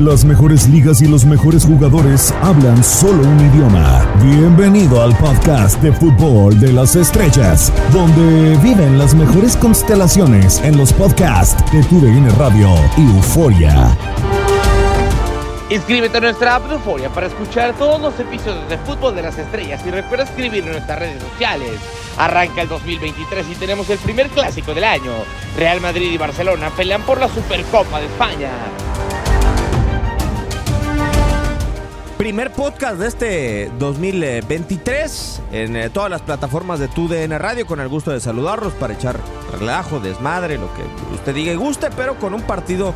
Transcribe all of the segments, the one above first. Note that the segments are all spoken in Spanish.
Las mejores ligas y los mejores jugadores hablan solo un idioma. Bienvenido al podcast de fútbol de las estrellas, donde viven las mejores constelaciones en los podcasts de TUDN Radio y Euforia. Inscríbete a nuestra app de Euforia para escuchar todos los episodios de Fútbol de las Estrellas y recuerda escribir en nuestras redes sociales. Arranca el 2023 y tenemos el primer clásico del año. Real Madrid y Barcelona pelean por la Supercopa de España. Primer podcast de este 2023 en eh, todas las plataformas de TUDN Radio. Con el gusto de saludarlos para echar relajo, desmadre, lo que usted diga y guste, pero con un partido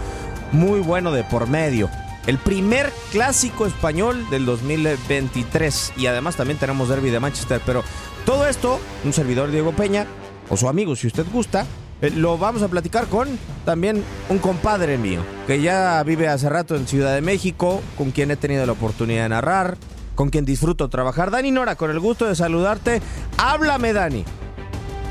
muy bueno de por medio. El primer clásico español del 2023. Y además también tenemos Derby de Manchester. Pero todo esto, un servidor Diego Peña, o su amigo si usted gusta, eh, lo vamos a platicar con también un compadre mío, que ya vive hace rato en Ciudad de México, con quien he tenido la oportunidad de narrar, con quien disfruto trabajar. Dani Nora, con el gusto de saludarte. Háblame, Dani.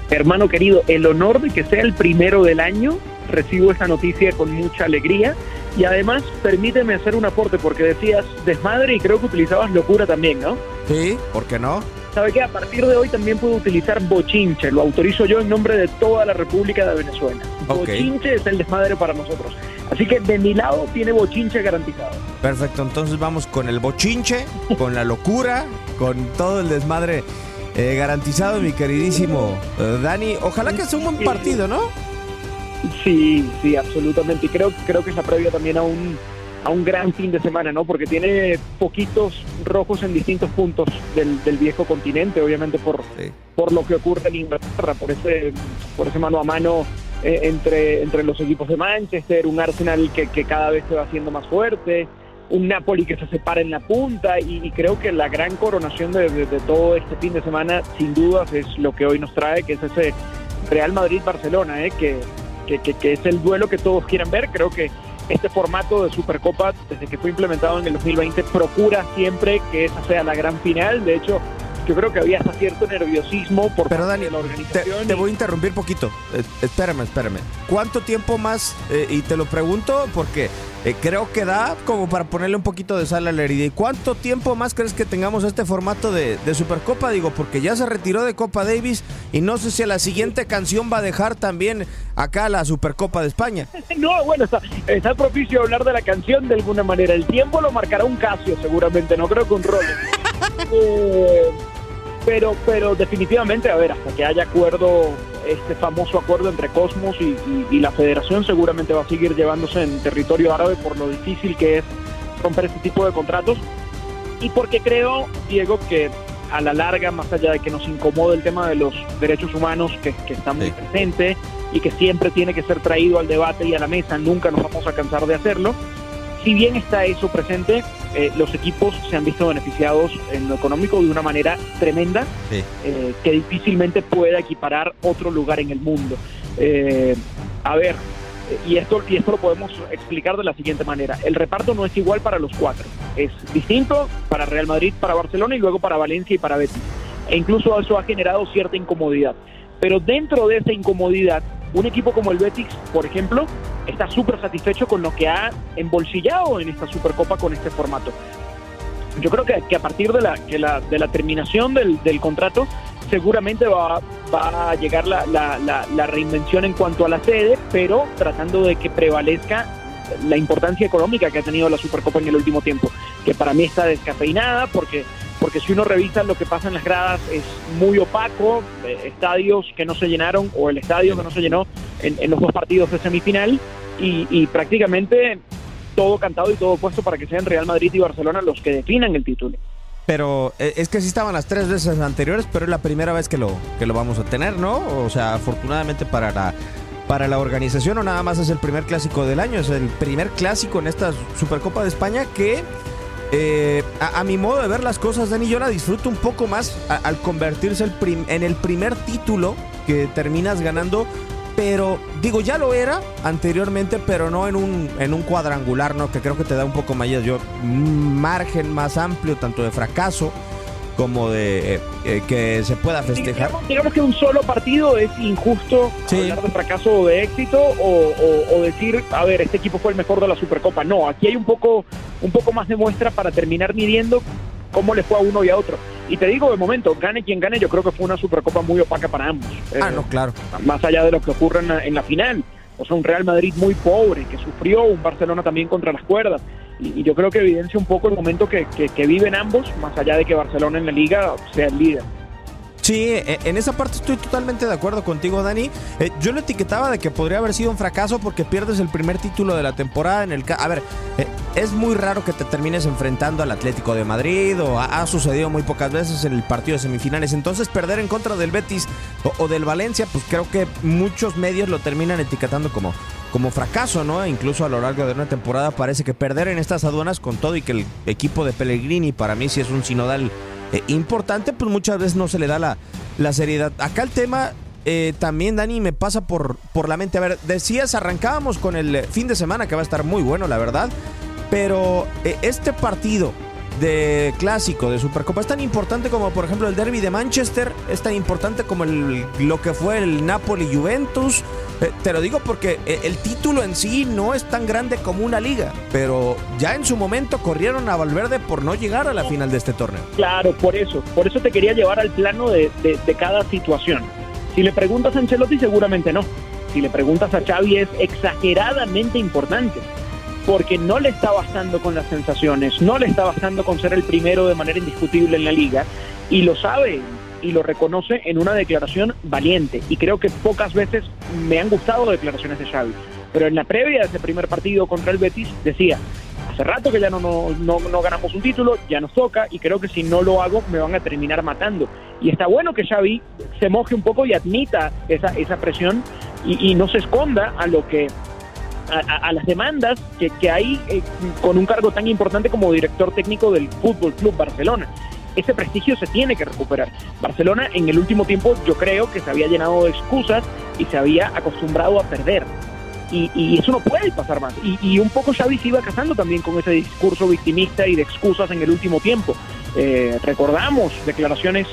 Hermano querido, el honor de que sea el primero del año, recibo esa noticia con mucha alegría. Y además, permíteme hacer un aporte, porque decías desmadre y creo que utilizabas locura también, ¿no? Sí, ¿por qué no? ¿Sabe qué? A partir de hoy también puedo utilizar bochinche. Lo autorizo yo en nombre de toda la República de Venezuela. Bochinche es el desmadre para nosotros. Así que de mi lado tiene bochinche garantizado. Perfecto, entonces vamos con el bochinche, con la locura, con todo el desmadre eh, garantizado, mi queridísimo eh, Dani. Ojalá que sea un buen partido, ¿no? Sí, sí, absolutamente. Y creo, creo que la previa también a un a un gran fin de semana, ¿no? Porque tiene poquitos rojos en distintos puntos del, viejo continente, obviamente por, por lo que ocurre en Inglaterra, por ese, por ese mano a mano eh, entre, entre los equipos de Manchester, un Arsenal que, cada vez se va haciendo más fuerte, un Napoli que se separa en la punta y, creo que la gran coronación de, todo este fin de semana, sin dudas, es lo que hoy nos trae, que es ese Real Madrid-Barcelona, ¿eh? que, que, que es el duelo que todos quieren ver. Creo que este formato de Supercopa, desde que fue implementado en el 2020, procura siempre que esa sea la gran final. De hecho, yo creo que había hasta cierto nerviosismo por Pero Dani, la organización. Te, voy a interrumpir poquito. Eh, espérame, espérame. ¿Cuánto tiempo más? Eh, y te lo pregunto porque eh, creo que da como para ponerle un poquito de sal a la herida. ¿Y cuánto tiempo más crees que tengamos este formato de, Supercopa? Digo, porque ya se retiró de Copa Davis y no sé si a la siguiente canción va a dejar también acá la Supercopa de España. No, bueno, está, está propicio hablar de la canción de alguna manera. El tiempo lo marcará un Casio seguramente, no creo que un rol. eh, pero, pero definitivamente, a ver, hasta que haya acuerdo este famoso acuerdo entre Cosmos y, la federación seguramente va a seguir llevándose en territorio árabe por lo difícil que es romper este tipo de contratos. Y porque creo, Diego, que a la larga, más allá de que nos incomode el tema de los derechos humanos, que, que está muy presente y que siempre tiene que ser traído al debate y a la mesa, nunca nos vamos a cansar de hacerlo, si bien está eso presente, eh, los equipos se han visto beneficiados en lo económico de una manera tremenda eh, que difícilmente pueda equiparar otro lugar en el mundo. Eh, a ver, y esto, y esto lo podemos explicar de la siguiente manera. El reparto no es igual para los cuatro. Es distinto para Real Madrid, para Barcelona y luego para Valencia y para Betis. E incluso eso ha generado cierta incomodidad. Pero dentro de esa incomodidad, un equipo como el Betis, por ejemplo, está súper satisfecho con lo que ha embolsillado en esta Supercopa con este formato. Yo creo que, a partir de la, la, de la terminación del, contrato, seguramente va, va a llegar la, la, reinvención en cuanto a la sede, pero tratando de que prevalezca la importancia económica que ha tenido la Supercopa en el último tiempo, que para mí está descafeinada porque porque si uno revisa lo que pasa en las gradas es muy opaco, eh, estadios que no se llenaron o el estadio que no se llenó en, los dos partidos de semifinal y, prácticamente todo cantado y todo puesto para que sean Real Madrid y Barcelona los que definan el título. Pero eh, es que sí estaban las tres veces anteriores, pero es la primera vez que lo, que lo vamos a tener, ¿no? O sea, afortunadamente para la para la organización o nada más es el primer clásico del año, es el primer clásico en esta Supercopa de España que eh, a, mi modo de ver las cosas, Dani, yo la disfruto un poco más al convertirse en el primer título que terminas ganando. Pero digo, ya lo era anteriormente, pero no en un, en un cuadrangular, ¿no? Que creo que te da un poco más, yo, margen más amplio, tanto de fracaso como de eh, eh, que se pueda festejar. Digamos, que un solo partido es injusto hablar de fracaso o de éxito o, decir, a ver, este equipo fue el mejor de la Supercopa. No, aquí hay un poco, un poco más de muestra para terminar midiendo cómo le fue a uno y a otro. Y te digo, de momento, gane quien gane, yo creo que fue una Supercopa muy opaca para ambos. Ah, no, claro. Más allá de lo que ocurre en la final. O sea, un Real Madrid muy pobre, que sufrió, un Barcelona también contra las cuerdas y, yo creo que evidencia un poco el momento que, que, viven ambos, más allá de que Barcelona en la liga sea el líder. Sí, e, en esa parte estoy totalmente de acuerdo contigo, Dani. Eh, yo lo etiquetaba de que podría haber sido un fracaso porque pierdes el primer título de la temporada en el A ver, eh, es muy raro que te termines enfrentando al Atlético de Madrid o ha, sucedido muy pocas veces en el partido de semifinales. Entonces, perder en contra del Betis o del Valencia, pues creo que muchos medios lo terminan etiquetando como como fracaso, ¿no? Incluso a lo largo de una temporada parece que perder en estas aduanas con todo y que el equipo de Pellegrini para mí sí es un sinodal eh, importante, pues muchas veces no se le da la, la seriedad. Acá el tema eh, también, Dani, me pasa por, por la mente. A ver, decías, arrancábamos con el fin de semana que va a estar muy bueno, la verdad, pero eh, este partido de clásico, de Supercopa. Es tan importante como, por ejemplo, el derby de Manchester, es tan importante como el, lo que fue el Napoli-Juventus. Eh, te lo digo porque eh, el título en sí no es tan grande como una liga, pero ya en su momento corrieron a Valverde por no llegar a la final de este torneo. Claro, por eso, por eso te quería llevar al plano de, de cada situación. Si le preguntas a Ancelotti, seguramente no. Si le preguntas a Xavi, es exageradamente importante porque no le está bastando con las sensaciones, no le está bastando con ser el primero de manera indiscutible en la liga, y lo sabe y lo reconoce en una declaración valiente. Y creo que pocas veces me han gustado declaraciones de Xavi. Pero en la previa de ese primer partido contra el Betis decía, hace rato que ya no, no, ganamos un título, ya nos toca y creo que si no lo hago me van a terminar matando. Y está bueno que Xavi se moje un poco y admita esa, esa presión y, y no se esconda a lo que a, las demandas que, que hay eh, con un cargo tan importante como director técnico del Fútbol Club Barcelona. Ese prestigio se tiene que recuperar. Barcelona en el último tiempo yo creo que se había llenado de excusas y se había acostumbrado a perder. Y, eso no puede pasar más. Y, un poco Xavi se iba casando también con ese discurso victimista y de excusas en el último tiempo. Eh, recordamos declaraciones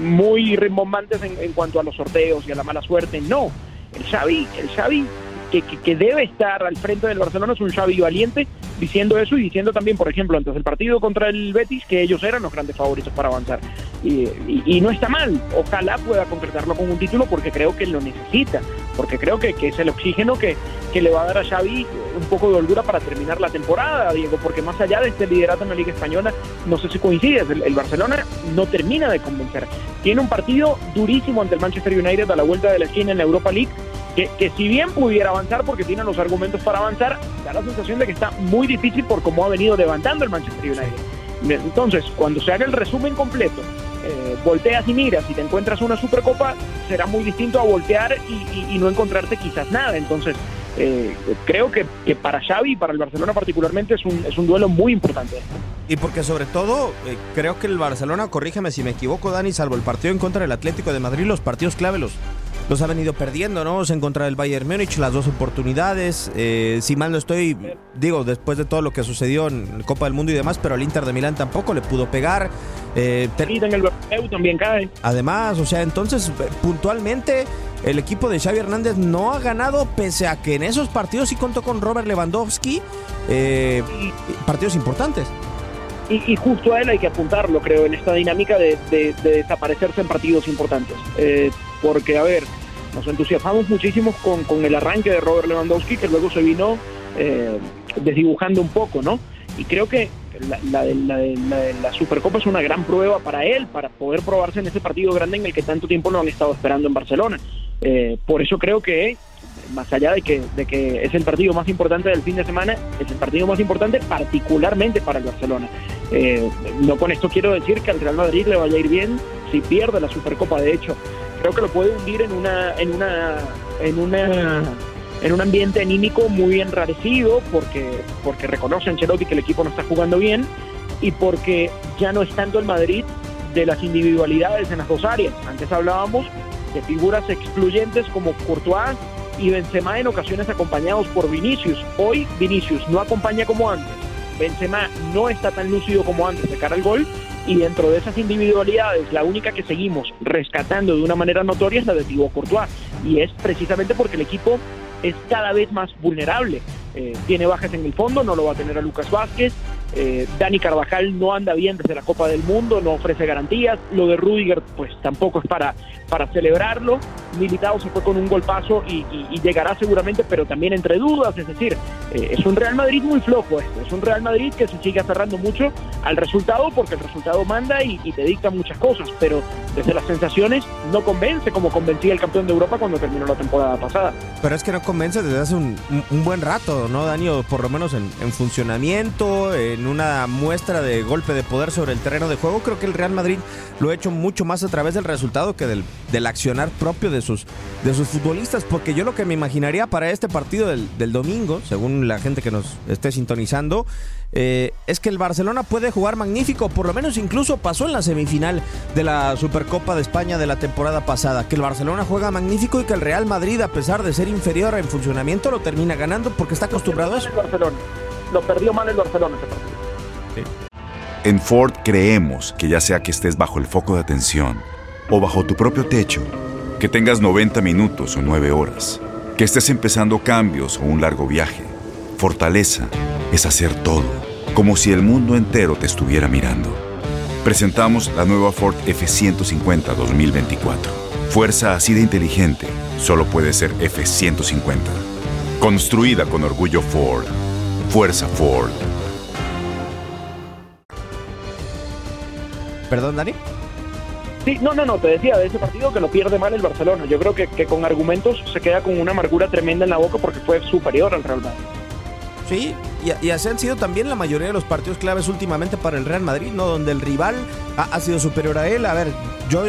muy rimbombantes en, en, cuanto a los sorteos y a la mala suerte. No, el Xavi, el Xavi que, debe estar al frente del Barcelona es un Xavi valiente diciendo eso y diciendo también, por ejemplo, antes del partido contra el Betis, que ellos eran los grandes favoritos para avanzar. Y, no está mal, ojalá pueda concretarlo con un título porque creo que lo necesita, porque creo que, es el oxígeno que, que, le va a dar a Xavi un poco de holgura para terminar la temporada, Diego, porque más allá de este liderato en la Liga Española, no sé si coincides, el, Barcelona no termina de convencer. Tiene un partido durísimo ante el Manchester United a la vuelta de la esquina en la Europa League, que, que, si bien pudiera avanzar porque tiene los argumentos para avanzar, da la sensación de que está muy difícil por cómo ha venido levantando el Manchester United. Entonces, cuando se haga el resumen completo, eh, volteas y miras y te encuentras una Supercopa, será muy distinto a voltear y, no encontrarte quizás nada. Entonces, eh, creo que, para Xavi y para el Barcelona particularmente es un, es un duelo muy importante. Y porque sobre todo, eh, creo que el Barcelona, corrígeme si me equivoco, Dani, salvo el partido en contra del Atlético de Madrid, los partidos clave los, los ha venido perdiendo, ¿no? En contra del Bayern Múnich, las dos oportunidades. Eh, si mal no estoy, digo, después de todo lo que sucedió en Copa del Mundo y demás, pero al Inter de Milán tampoco le pudo pegar. Eh, en el también cae. Además, o sea, entonces, puntualmente, el equipo de Xavi Hernández no ha ganado, pese a que en esos partidos sí contó con Robert Lewandowski, eh, partidos importantes. Y, justo a él hay que apuntarlo, creo, en esta dinámica de, desaparecerse en partidos importantes. Eh, porque, a ver, nos entusiasmamos muchísimo con, con, el arranque de Robert Lewandowski, que luego se vino eh, desdibujando un poco, ¿no? Y creo que la, la, Supercopa es una gran prueba para él, para poder probarse en ese partido grande en el que tanto tiempo lo han estado esperando en Barcelona. Eh, por eso creo que, más allá de que, de que es el partido más importante del fin de semana, es el partido más importante particularmente para el Barcelona. Eh, no con esto quiero decir que al Real Madrid le vaya a ir bien si pierde la Supercopa, de hecho, creo que lo puede hundir en una, en una en una en un ambiente anímico muy enrarecido porque porque reconoce Ancelotti que el equipo no está jugando bien y porque ya no es tanto el Madrid de las individualidades en las dos áreas. Antes hablábamos de figuras excluyentes como Courtois y Benzema en ocasiones acompañados por Vinicius. Hoy Vinicius no acompaña como antes. Benzema no está tan lúcido como antes de cara al gol y dentro de esas individualidades la única que seguimos rescatando de una manera notoria es la de Thibaut Courtois y es precisamente porque el equipo es cada vez más vulnerable. Eh, tiene bajas en el fondo, no lo va a tener a Lucas Vázquez, eh, Dani Carvajal no anda bien desde la Copa del Mundo, no ofrece garantías. Lo de Rudiger, pues tampoco es para, para celebrarlo. Militado se fue con un golpazo y, llegará seguramente, pero también entre dudas. Es decir, eh, es un Real Madrid muy flojo. Es un Real Madrid que se sigue aferrando mucho al resultado porque el resultado manda y, te dicta muchas cosas. Pero desde las sensaciones no convence como convencía el campeón de Europa cuando terminó la temporada pasada. Pero es que no convence desde hace un, buen rato, ¿no, Dani? por lo menos en, en funcionamiento, en en una muestra de golpe de poder sobre el terreno de juego. Creo que el Real Madrid lo ha hecho mucho más a través del resultado que del, del accionar propio de sus, de sus futbolistas, porque yo lo que me imaginaría para este partido del, del domingo, según la gente que nos esté sintonizando, eh, es que el Barcelona puede jugar magnífico, por lo menos incluso pasó en la semifinal de la Supercopa de España de la temporada pasada, que el Barcelona juega magnífico y que el Real Madrid, a pesar de ser inferior en funcionamiento, lo termina ganando porque está acostumbrado a eso. Lo perdió mal el Barcelona ese partido. En Ford creemos que ya sea que estés bajo el foco de atención o bajo tu propio techo, que tengas 90 minutos o 9 horas, que estés empezando cambios o un largo viaje, fortaleza es hacer todo, como si el mundo entero te estuviera mirando. Presentamos la nueva Ford F150 2024. Fuerza así de inteligente solo puede ser F150. Construida con orgullo Ford. Fuerza Ford. Perdón, Dani. Sí, no, no, no, te decía de ese partido que lo pierde mal el Barcelona. Yo creo que, con argumentos se queda con una amargura tremenda en la boca porque fue superior al Real Madrid. Sí, y, así han sido también la mayoría de los partidos claves últimamente para el Real Madrid, ¿no? Donde el rival ha, sido superior a él. A ver, yo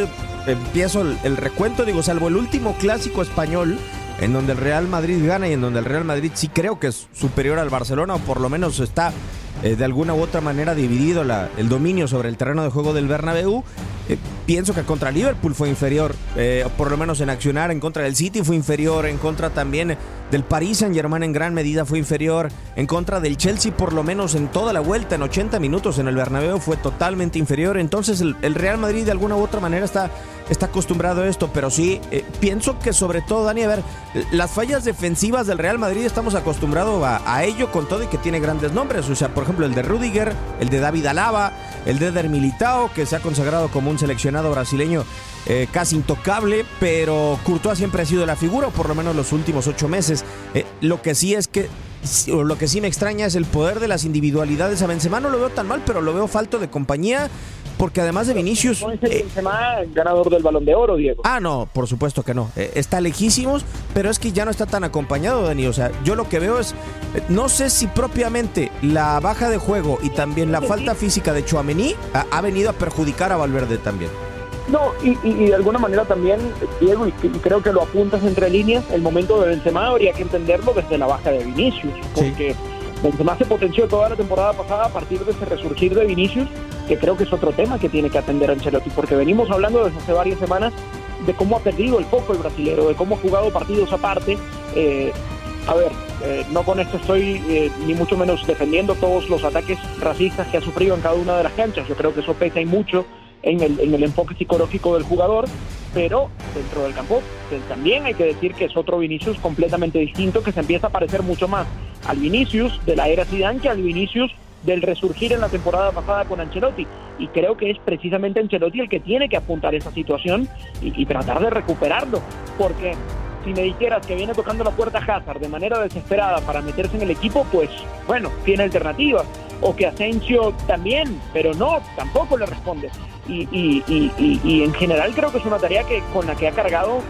empiezo el, recuento, digo, salvo el último clásico español, en donde el Real Madrid gana y en donde el Real Madrid sí creo que es superior al Barcelona, o por lo menos está eh, de alguna u otra manera dividido el dominio sobre el terreno de juego del Bernabéu. Eh, pienso que contra Liverpool fue inferior, eh, por lo menos en accionar, en contra del City fue inferior, en contra también del Paris Saint Germain en gran medida fue inferior, en contra del Chelsea por lo menos en toda la vuelta, en 80 minutos en el Bernabéu fue totalmente inferior, entonces el, Real Madrid de alguna u otra manera está, está acostumbrado a esto, pero sí, pienso que sobre todo, Dani, a ver, las fallas defensivas del Real Madrid estamos acostumbrados a, ello con todo y que tiene grandes nombres, o sea, por ejemplo, el de Rudiger, el de David Alaba, el de Eder Militao, que se ha consagrado como un seleccionado brasileño eh, casi intocable, pero Courtois siempre ha sido la figura, por lo menos los últimos ocho meses. Eh, lo que sí es que lo que sí me extraña es el poder de las individualidades a Benzema. No lo veo tan mal, pero lo veo falto de compañía. Porque además de Vinicius. No es eh, ganador del balón de oro, Diego. Ah, no, por supuesto que no. Eh, está lejísimos, pero es que ya no está tan acompañado, Dani. O sea, yo lo que veo es. Eh, no sé si propiamente la baja de juego y también la falta física de Chouameni ha, ha venido a perjudicar a Valverde también. No, y, de alguna manera también, Diego, y, creo que lo apuntas entre líneas, el momento de Benzema habría que entenderlo desde la baja de Vinicius, porque Benzema se potenció toda la temporada pasada a partir de ese resurgir de Vinicius, que creo que es otro tema que tiene que atender Ancelotti, porque venimos hablando desde hace varias semanas de cómo ha perdido el foco el brasilero, de cómo ha jugado partidos aparte. Eh, a ver, eh, no con esto estoy eh, ni mucho menos defendiendo todos los ataques racistas que ha sufrido en cada una de las canchas. Yo creo que eso pesa y mucho en el, en el enfoque psicológico del jugador, pero dentro del campo pues, también hay que decir que es otro Vinicius completamente distinto que se empieza a parecer mucho más al Vinicius de la era Zidane que al Vinicius del resurgir en la temporada pasada con Ancelotti. Y creo que es precisamente Ancelotti el que tiene que apuntar esa situación y, tratar de recuperarlo. Porque si me dijeras que viene tocando la puerta Hazard de manera desesperada para meterse en el equipo, pues bueno, tiene alternativas. O que Asensio también, pero no, tampoco le responde y, en general creo que es una tarea que con la que ha cargado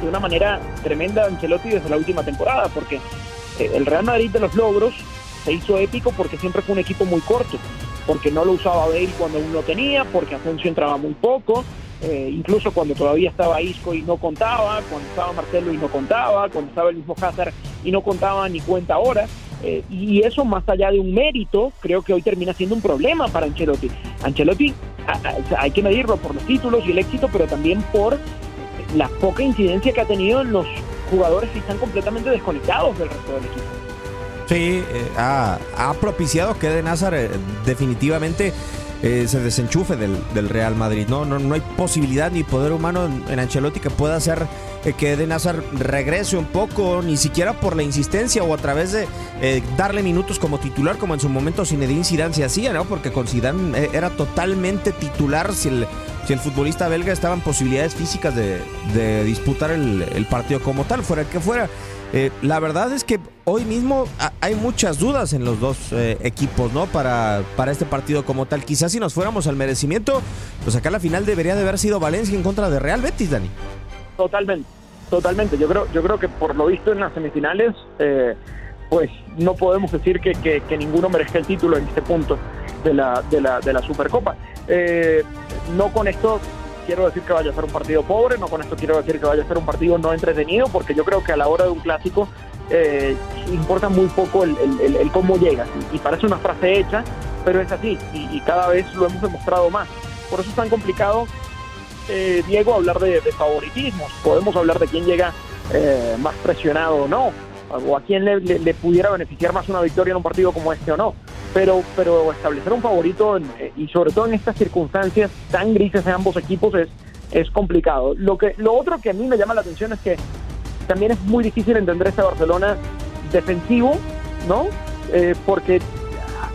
de una manera tremenda Ancelotti desde la última temporada, porque eh, el Real Madrid de los logros se hizo épico porque siempre fue un equipo muy corto, porque no lo usaba Bale cuando uno tenía, porque Asensio entraba muy poco, eh, incluso cuando todavía estaba Isco y no contaba, cuando estaba Marcelo y no contaba, cuando estaba el mismo Hazard y no contaba ni cuenta ahora. Eh, y eso más allá de un mérito, creo que hoy termina siendo un problema para Ancelotti. Ancelotti hay que medirlo por los títulos y el éxito, pero también por la poca incidencia que ha tenido en los jugadores que están completamente desconectados del resto del equipo. Sí, eh, ha, propiciado que de Nazar definitivamente eh, se desenchufe del, del, Real Madrid. ¿no? No, no hay posibilidad ni poder humano en, Ancelotti que pueda hacer eh, que Eden Hazard regrese un poco, ni siquiera por la insistencia o a través de eh, darle minutos como titular, como en su momento Zinedine Zidane se hacía, ¿no? Porque con Zidane era totalmente titular si el, si el futbolista belga estaba en posibilidades físicas de, de disputar el, el partido como tal, fuera el que fuera. Eh, la verdad es que hoy mismo hay muchas dudas en los dos eh, equipos, ¿no? Para, para este partido como tal. Quizás si nos fuéramos al merecimiento, pues acá la final debería de haber sido Valencia en contra de Real Betis, Dani. Totalmente, totalmente. Yo creo, yo creo que por lo visto en las semifinales, eh, pues no podemos decir que, que, ninguno merezca el título en este punto de la, de la, de la Supercopa. no con esto quiero decir que vaya a ser un partido pobre, no con esto quiero decir que vaya a ser un partido no entretenido, porque yo creo que a la hora de un clásico eh, importa muy poco el, cómo llegas. Y, parece una frase hecha, pero es así, y, cada vez lo hemos demostrado más. Por eso es tan complicado, eh, Diego, hablar de, favoritismos. Podemos hablar de quién llega eh, más presionado o no, o a quién le pudiera beneficiar más una victoria en un partido como este o no pero, pero establecer un favorito eh, y sobre todo en estas circunstancias tan grises de ambos equipos es, es complicado. Lo, que, lo otro que a mí me llama la atención es que también es muy difícil entender este Barcelona defensivo, ¿no? Eh, porque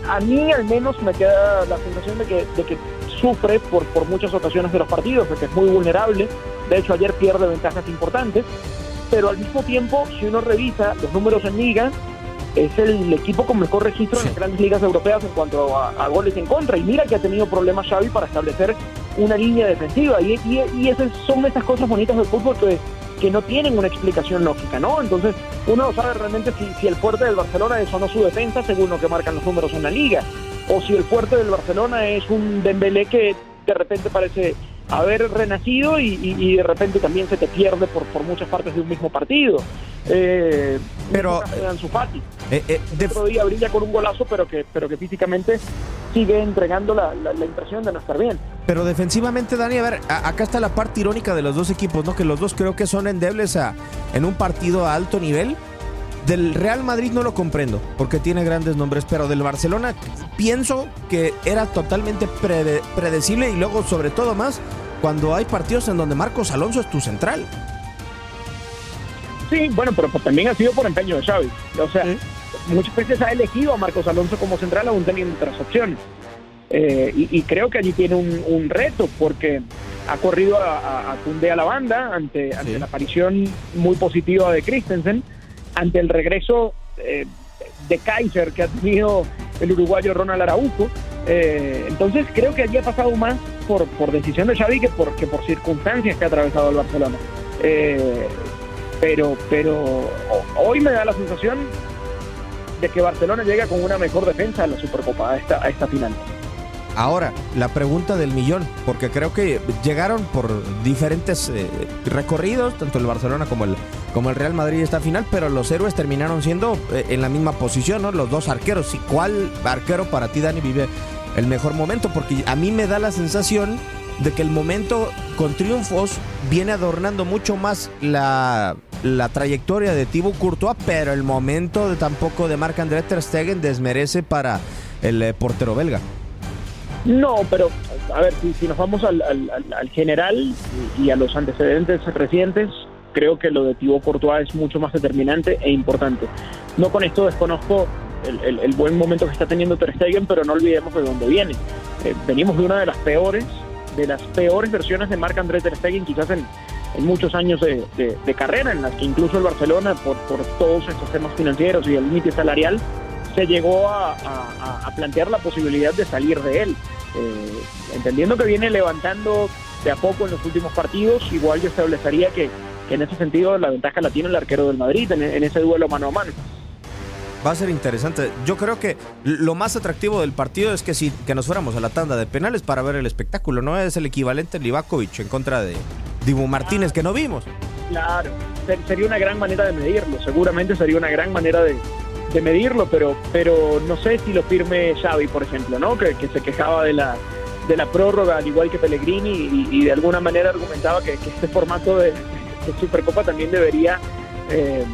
a mí al menos me queda la sensación de que, de que sufre por, por muchas ocasiones de los partidos, de que es muy vulnerable. De hecho, ayer pierde ventajas importantes. Pero al mismo tiempo, si uno revisa los números en liga, es el equipo con mejor registro en las grandes ligas europeas en cuanto a, goles en contra. Y mira que ha tenido problemas Xavi para establecer una línea defensiva. Y, y, esas son esas cosas bonitas del fútbol que, que no tienen una explicación lógica, ¿no? Entonces uno no sabe realmente si, si el fuerte del Barcelona es o no su defensa según lo que marcan los números en la liga. O si el fuerte del Barcelona es un Dembélé que de repente parece haber renacido y, de repente también se te pierde por, por muchas partes de un mismo partido. Eh, pero eh, eh, de... otro día brilla con un golazo, pero que, pero que físicamente sigue entregando la, la, impresión de no estar bien. Pero defensivamente, Dani, a ver, acá está la parte irónica de los dos equipos, ¿no? Que los dos creo que son endebles a, en un partido a alto nivel. Del Real Madrid no lo comprendo, porque tiene grandes nombres, pero del Barcelona pienso que era totalmente predecible y luego, sobre todo más, cuando hay partidos en donde Marcos Alonso es tu central. Sí, bueno, pero pues también ha sido por empeño de Xavi. O sea, muchas veces ha elegido a Marcos Alonso como central aún teniendo otras opciones. Eh, y, creo que allí tiene un, reto porque ha corrido a, a, a la banda ante, ante la aparición muy positiva de Christensen, ante el regreso eh, de Kaiser que ha tenido el uruguayo Ronald Araujo. Eh, entonces creo que allí ha pasado más por, por decisión de Xavi que por, que por circunstancias que ha atravesado el Barcelona. Eh, pero, pero hoy me da la sensación de que Barcelona llega con una mejor defensa en la Supercopa a esta, a esta final. Ahora, la pregunta del millón, porque creo que llegaron por diferentes eh, recorridos, tanto el Barcelona como el, como el Real Madrid esta final, pero los héroes terminaron siendo eh, en la misma posición, ¿no? Los dos arqueros. ¿Y cuál arquero para ti, Dani, vive el mejor momento? Porque a mí me da la sensación de que el momento con triunfos viene adornando mucho más la, la trayectoria de Thibaut Courtois, pero el momento de tampoco de Marc-André Ter Stegen desmerece para el eh, portero belga. No, pero a ver, si, nos vamos al, al, general y a los antecedentes recientes, creo que lo de Thibaut Courtois es mucho más determinante e importante. No con esto desconozco el, el, buen momento que está teniendo Ter Stegen, pero no olvidemos de dónde viene. Eh, venimos de una de las peores de las peores versiones de Marc André Ter Stegen quizás en, muchos años de, carrera, en las que incluso el Barcelona, por, por todos estos temas financieros y el límite salarial, se llegó a, plantear la posibilidad de salir de él. Eh, entendiendo que viene levantando de a poco en los últimos partidos, igual yo establecería que, en ese sentido la ventaja la tiene el arquero del Madrid en, ese duelo mano a mano. Va a ser interesante. Yo creo que lo más atractivo del partido es que si que nos fuéramos a la tanda de penales para ver el espectáculo, ¿no? Es el equivalente Livakovic en contra de Dibu Martínez que no vimos. Claro, sería una gran manera de medirlo, seguramente sería una gran manera de, medirlo, pero, pero no sé si lo firme Xavi, por ejemplo, ¿no? Que, se quejaba de la, de la prórroga, al igual que Pellegrini, y, de alguna manera argumentaba que, este formato de, Supercopa también debería eh,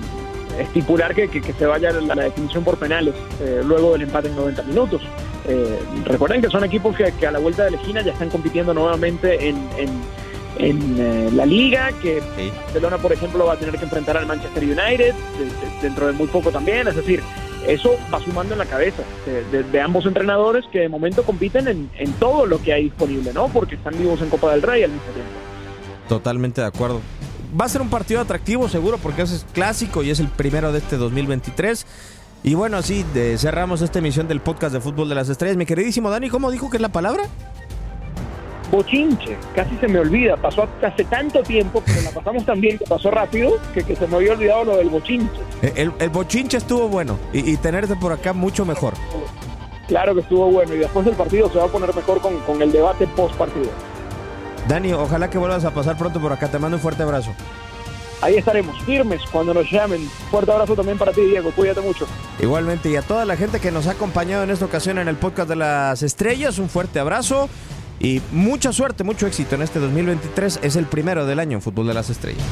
estipular que, se vaya a la, definición por penales eh, luego del empate en 90 minutos. Eh, recuerden que son equipos que, a la vuelta de la esquina ya están compitiendo nuevamente en en eh, la liga, que Barcelona, por ejemplo, va a tener que enfrentar al Manchester United dentro de muy poco también. Es decir, eso va sumando en la cabeza de, ambos entrenadores que de momento compiten en, todo lo que hay disponible, ¿no? Porque están vivos en Copa del Rey al mismo tiempo. Totalmente de acuerdo. Va a ser un partido atractivo, seguro, porque es clásico y es el primero de este 2023. Y bueno, así cerramos esta emisión del podcast de Fútbol de las Estrellas. Mi queridísimo Dani, ¿cómo dijo que es la palabra? Bochinche, casi se me olvida, pasó hace tanto tiempo, pero la pasamos tan bien que pasó rápido, que, se me había olvidado lo del bochinche. Eh, el, bochinche estuvo bueno y, tenerte por acá mucho mejor. Claro que estuvo bueno y después del partido se va a poner mejor con, con el debate post partido. Dani, ojalá que vuelvas a pasar pronto por acá, te mando un fuerte abrazo. Ahí estaremos, firmes cuando nos llamen. Fuerte abrazo también para ti, Diego. Cuídate mucho. Igualmente, y a toda la gente que nos ha acompañado en esta ocasión en el podcast de las estrellas, un fuerte abrazo. Y mucha suerte, mucho éxito en este 2023. Es el primero del año en Fútbol de las Estrellas.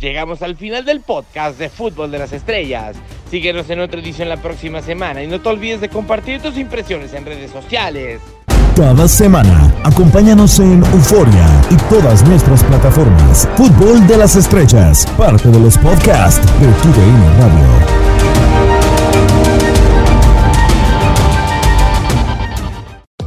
Llegamos al final del podcast de Fútbol de las Estrellas. Síguenos en otra edición la próxima semana y no te olvides de compartir tus impresiones en redes sociales. Cada semana, acompáñanos en Euforia y todas nuestras plataformas. Fútbol de las Estrellas, parte de los podcasts de TUDN Radio.